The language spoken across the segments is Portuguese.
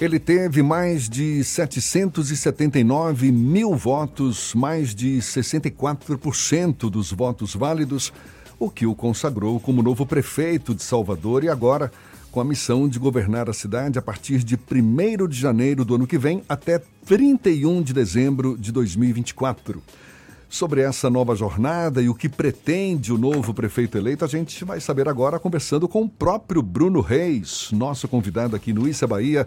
Ele teve mais de 779 mil votos, mais de 64% dos votos válidos, o que o consagrou como novo prefeito de Salvador e agora com a missão de governar a cidade a partir de 1 de janeiro do ano que vem até 31 de dezembro de 2024. Sobre essa nova jornada e o que pretende o novo prefeito eleito, a gente vai saber agora conversando com o próprio Bruno Reis, nosso convidado aqui no Issa Bahia.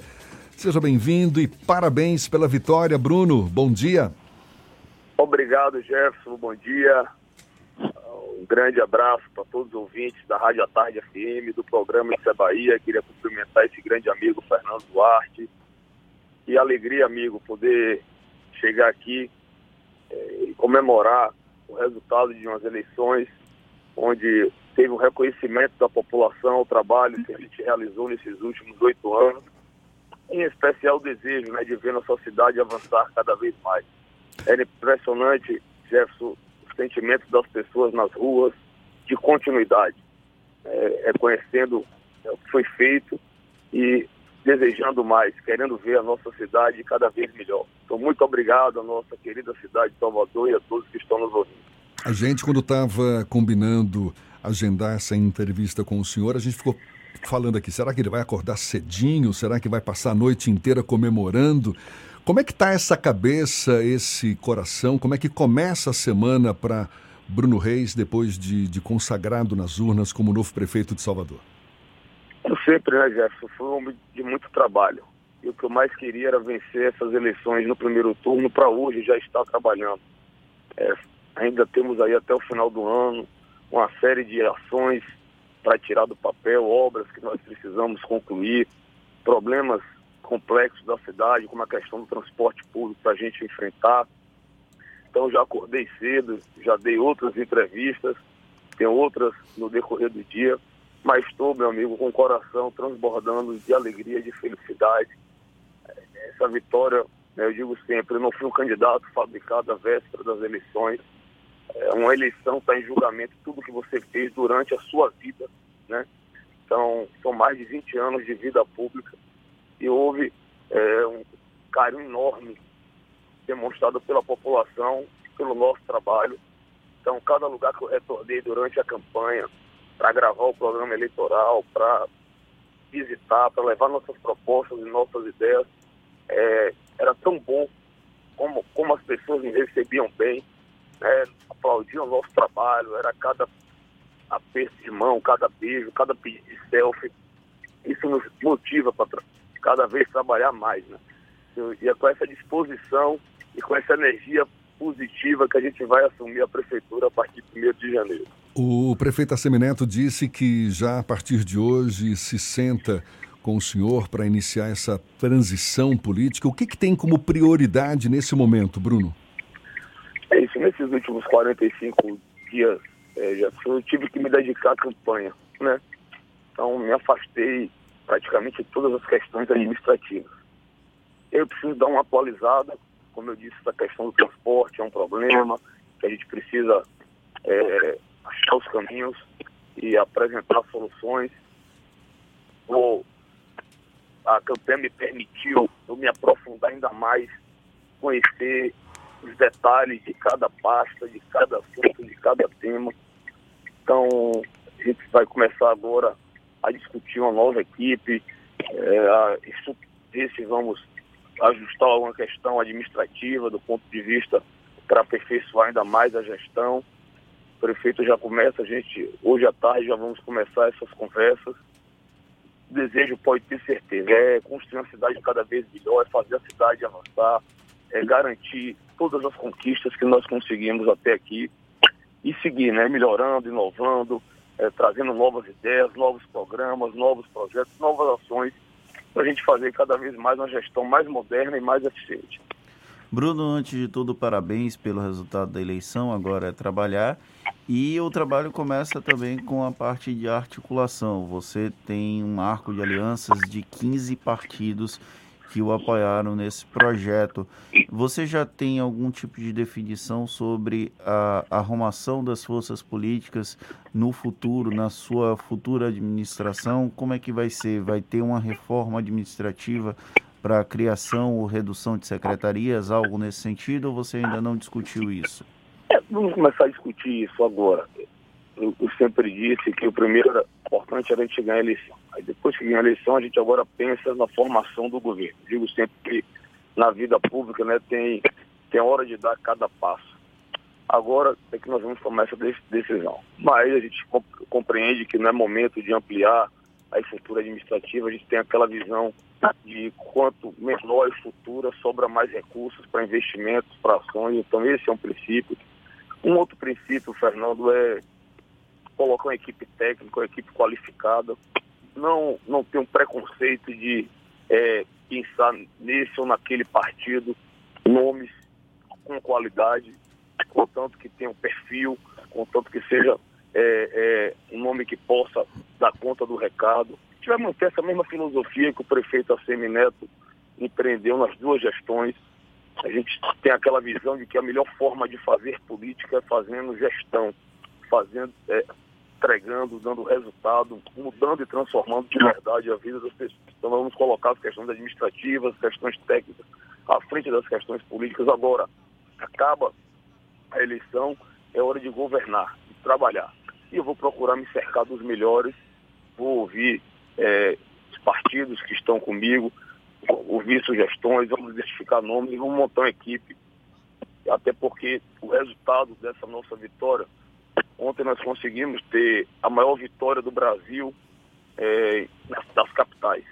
Seja bem-vindo e parabéns pela vitória, Bruno. Bom dia. Obrigado, Jefferson. Bom dia. Um grande abraço para todos os ouvintes da Rádio à Tarde FM, do programa Isso é Bahia. Queria cumprimentar esse grande amigo Fernando Duarte. Que alegria, amigo, poder chegar aqui é, e comemorar o resultado de umas eleições onde teve um reconhecimento da população ao trabalho que a gente realizou nesses últimos oito anos, em especial o desejo né, de ver nossa cidade avançar cada vez mais. Era impressionante, Jefferson, sentimentos das pessoas nas ruas de continuidade, é, reconhecendo é, o que foi feito e desejando mais, querendo ver a nossa cidade cada vez melhor. Então, muito obrigado à nossa querida cidade de Salvador e a todos que estão nos ouvindo. A gente, quando estava combinando agendar essa entrevista com o senhor, a gente ficou falando aqui, será que ele vai acordar cedinho? Será que vai passar a noite inteira comemorando? Como é que está essa cabeça, esse coração? Como é que começa a semana para Bruno Reis depois de, de, consagrado nas urnas como novo prefeito de Salvador? Eu sempre, né, Jefferson? Foi um de muito trabalho. E o que eu mais queria era vencer essas eleições no primeiro turno para hoje já estar trabalhando. É, ainda temos aí até o final do ano uma série de ações para tirar do papel, obras que nós precisamos concluir, problemas complexos da cidade, como a questão do transporte público para a gente enfrentar. Então já acordei cedo, já dei outras entrevistas, tem outras no decorrer do dia, mas estou, meu amigo, com o coração transbordando de alegria, de felicidade. Essa vitória, né, eu digo sempre, eu não fui um candidato fabricado à véspera das eleições. É uma eleição está em julgamento tudo que você fez durante a sua vida, né? Então, são mais de 20 anos de vida pública e houve é, um carinho enorme demonstrado pela população, pelo nosso trabalho. Então, cada lugar que eu retornei durante a campanha, para gravar o programa eleitoral, para visitar, para levar nossas propostas e nossas ideias, é, era tão bom como, como as pessoas me recebiam bem, né, aplaudiam o nosso trabalho, era cada aperto de mão, cada beijo, cada pedido de selfie. Isso nos motiva para cada vez trabalhar mais, né? E é com essa disposição e com essa energia positiva que a gente vai assumir a prefeitura a partir de 1 de janeiro. O prefeito Assemineto disse que já a partir de hoje se senta com o senhor para iniciar essa transição política. O que, que tem como prioridade nesse momento, Bruno? Nesses últimos 45 dias, é, já, eu tive que me dedicar à campanha, né? Então me afastei praticamente todas as questões administrativas. Eu preciso dar uma atualizada, como eu disse, essa questão do transporte é um problema, que a gente precisa é, achar os caminhos e apresentar soluções. Vou, a campanha me permitiu eu me aprofundar ainda mais, conhecer os detalhes de cada pasta, de cada assunto, de cada tema. Então, a gente vai começar agora a discutir uma nova equipe, é, a, isso, se vamos ajustar alguma questão administrativa do ponto de vista para aperfeiçoar ainda mais a gestão. O prefeito já começa, a gente, hoje à tarde já vamos começar essas conversas. O desejo pode ter certeza, é construir uma cidade cada vez melhor, é fazer a cidade avançar, é garantir todas as conquistas que nós conseguimos até aqui e seguir, né, melhorando, inovando, é, trazendo novas ideias, novos programas, novos projetos, novas ações, para a gente fazer cada vez mais uma gestão mais moderna e mais eficiente. Bruno, antes de tudo, parabéns pelo resultado da eleição. Agora é trabalhar. E o trabalho começa também com a parte de articulação. Você tem um arco de alianças de 15 partidos que o apoiaram nesse projeto. Você já tem algum tipo de definição sobre a arrumação das forças políticas no futuro, na sua futura administração? Como é que vai ser? Vai ter uma reforma administrativa para criação ou redução de secretarias, algo nesse sentido, ou você ainda não discutiu isso? É, vamos começar a discutir isso agora. Eu, eu, sempre disse que o primeiro importante era a gente ganhar a eleição. Aí depois que ganhar a eleição, a gente agora pensa na formação do governo. Digo sempre que na vida pública né, tem, tem hora de dar cada passo. Agora é que nós vamos tomar essa decisão. Mas a gente compreende que não é momento de ampliar a estrutura administrativa, a gente tem aquela visão de quanto menor a estrutura, sobra mais recursos para investimentos, para ações. Então, esse é um princípio. Um outro princípio, Fernando, é colocar uma equipe técnica, uma equipe qualificada, não, não ter um preconceito de é, pensar nesse ou naquele partido, nomes com qualidade, contanto que tenha um perfil, contanto que seja é, é, um nome que possa dar conta do recado. A gente vai manter essa mesma filosofia que o prefeito Assemi Neto empreendeu nas duas gestões. A gente tem aquela visão de que a melhor forma de fazer política é fazendo gestão, fazendo, é, entregando, dando resultado, mudando e transformando de verdade a vida das pessoas. Então vamos colocar as questões administrativas, as questões técnicas à frente das questões políticas. Agora, acaba a eleição, é hora de governar, de trabalhar. E eu vou procurar me cercar dos melhores, vou ouvir é, os partidos que estão comigo, ouvir sugestões, vamos identificar nomes e vamos montar uma equipe. Até porque o resultado dessa nossa vitória Ontem nós conseguimos ter a maior vitória do Brasil é, das capitais.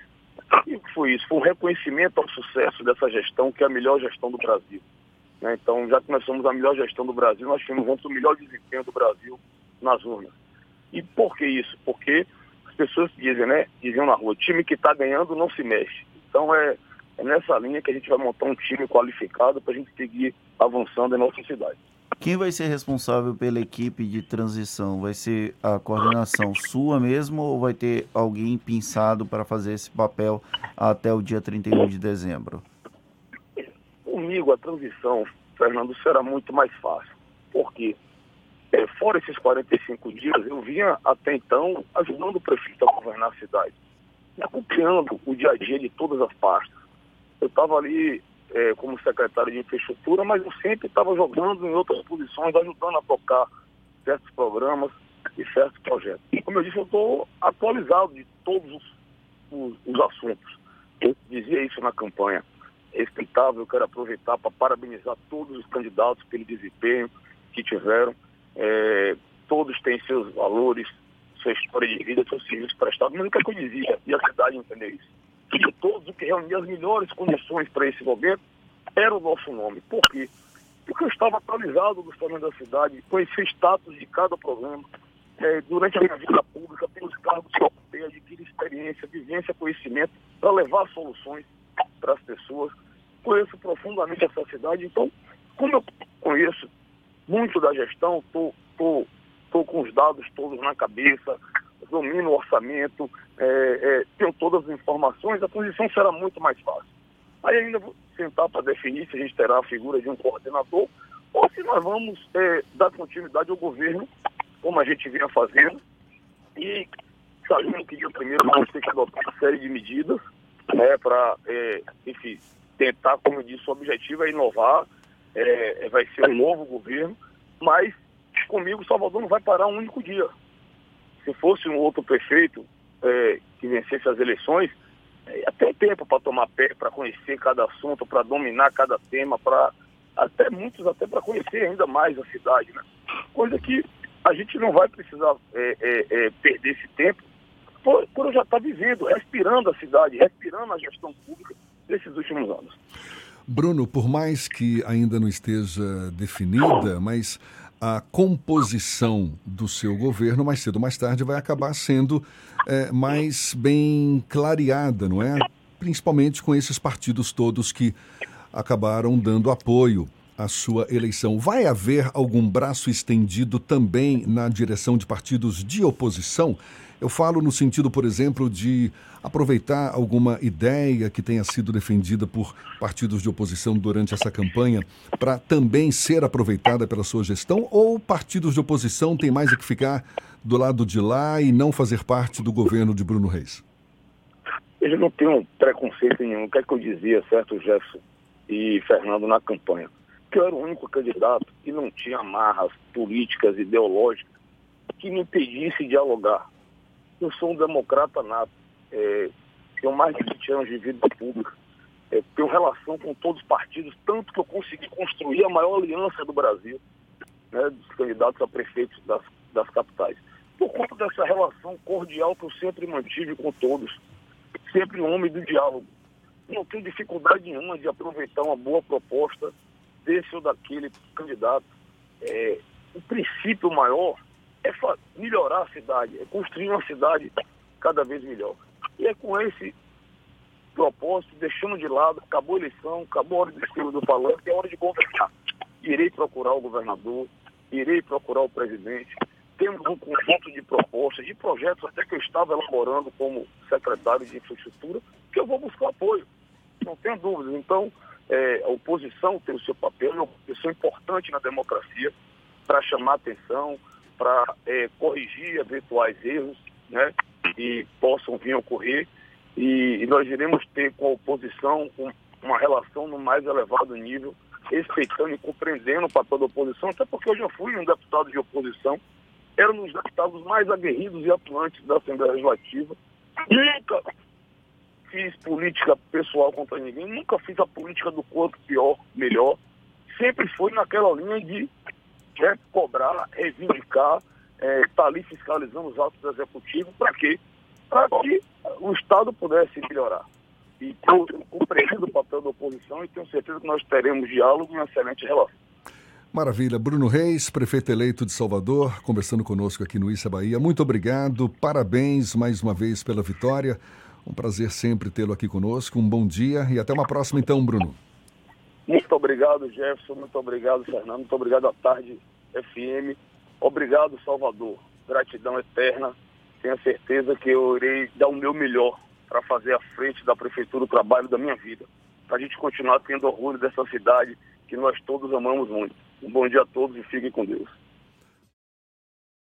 E o que foi isso? Foi um reconhecimento ao sucesso dessa gestão, que é a melhor gestão do Brasil. Né? Então, já que nós somos a melhor gestão do Brasil, nós tivemos ontem o melhor desempenho do Brasil nas urnas. E por que isso? Porque as pessoas dizem, né? Diziam na rua, time que está ganhando não se mexe. Então é, é nessa linha que a gente vai montar um time qualificado para a gente seguir avançando em nossa cidade. Quem vai ser responsável pela equipe de transição? Vai ser a coordenação sua mesmo ou vai ter alguém pensado para fazer esse papel até o dia 31 de dezembro? Comigo a transição, Fernando, será muito mais fácil. Por quê? É, fora esses 45 dias, eu vinha até então ajudando o prefeito a governar a cidade, acompanhando o dia a dia de todas as pastas. Eu estava ali é, como secretário de infraestrutura, mas eu sempre estava jogando em outras posições, ajudando a tocar certos programas e certos projetos. Como eu disse, eu estou atualizado de todos os, os, os, assuntos. Eu dizia isso na campanha. É respeitável, eu quero aproveitar para parabenizar todos os candidatos pelo desempenho que tiveram. É, todos têm seus valores, sua história de vida, seus serviços prestados, mas o que, é que eu dizia? E a cidade entender isso todos, o que reunia as melhores condições para esse momento era o nosso nome. Por quê? Porque eu estava atualizado do tamanho da cidade, conhecia o status de cada problema. É, durante a minha vida pública, pelos cargos que eu ocupei, adquiri experiência, vivência, conhecimento para levar soluções para as pessoas. Conheço profundamente essa cidade, então, como eu conheço muito da gestão, estou com os dados todos na cabeça, domino o orçamento, é, é, tenho todas as informações, a transição será muito mais fácil. Aí ainda vou sentar para definir se a gente terá a figura de um coordenador ou se nós vamos é, dar continuidade ao governo, como a gente vinha fazendo, e sabendo que dia primeiro vamos ter que adotar uma série de medidas né, para, é, enfim, tentar, como eu disse, o objetivo é inovar, é, vai ser um novo governo, mas comigo Salvador não vai parar um único dia se fosse um outro prefeito é, que vencesse as eleições, é, até tempo para tomar pé, para conhecer cada assunto, para dominar cada tema, para até muitos até para conhecer ainda mais a cidade, né? Coisa que a gente não vai precisar é, é, é perder esse tempo por, por eu já estar tá vivendo, respirando a cidade, respirando a gestão pública desses últimos anos. Bruno, por mais que ainda não esteja definida, mas a composição do seu governo, mais cedo ou mais tarde, vai acabar sendo é, mais bem clareada, não é? Principalmente com esses partidos todos que acabaram dando apoio à sua eleição. Vai haver algum braço estendido também na direção de partidos de oposição? Eu falo no sentido, por exemplo, de aproveitar alguma ideia que tenha sido defendida por partidos de oposição durante essa campanha para também ser aproveitada pela sua gestão? Ou partidos de oposição têm mais a que ficar do lado de lá e não fazer parte do governo de Bruno Reis? Eles não têm preconceito nenhum. O que é que eu dizia, certo, Jefferson e Fernando, na campanha? Que eu era o único candidato que não tinha amarras políticas, ideológicas, que me impedisse dialogar. Eu sou um democrata nato. É, tenho mais de 20 anos de vida pública. É, tenho relação com todos os partidos, tanto que eu consegui construir a maior aliança do Brasil, né, dos candidatos a prefeitos das, das capitais. Por conta dessa relação cordial que eu sempre mantive com todos, sempre homem do diálogo. Não tenho dificuldade nenhuma de aproveitar uma boa proposta desse ou daquele candidato. É, o princípio maior é melhorar a cidade, é construir uma cidade cada vez melhor. E é com esse propósito, deixando de lado, acabou a eleição, acabou a hora de escrever do palanque, é hora de governar. Irei procurar o governador, irei procurar o presidente. Temos um conjunto de propostas, de projetos até que eu estava elaborando como secretário de infraestrutura, que eu vou buscar apoio. Não tenho dúvidas. Então, é, a oposição tem o seu papel, é uma oposição importante na democracia para chamar atenção, para é, corrigir eventuais erros né, que possam vir a ocorrer. E, e nós iremos ter com a oposição um, uma relação no mais elevado nível, respeitando e compreendendo o papel da oposição, até porque eu já fui um deputado de oposição, era um dos deputados mais aguerridos e atuantes da Assembleia Legislativa. Nunca fiz política pessoal contra ninguém, nunca fiz a política do corpo pior, melhor. Sempre foi naquela linha de né, cobrar, reivindicar, estar é, tá ali fiscalizando os atos executivos, para quê? Para que o Estado pudesse melhorar. E eu compreendo o papel da oposição e tenho certeza que nós teremos diálogo e uma excelente relação. Maravilha. Bruno Reis, prefeito eleito de Salvador, conversando conosco aqui no Issa Bahia. Muito obrigado, parabéns mais uma vez pela vitória. Um prazer sempre tê-lo aqui conosco. Um bom dia e até uma próxima, então, Bruno. Muito obrigado, Jefferson. Muito obrigado, Fernando. Muito obrigado à Tarde FM. Obrigado, Salvador. Gratidão eterna. Tenho certeza que eu irei dar o meu melhor para fazer à frente da Prefeitura o trabalho da minha vida. Para a gente continuar tendo orgulho dessa cidade que nós todos amamos muito. Um bom dia a todos e fiquem com Deus.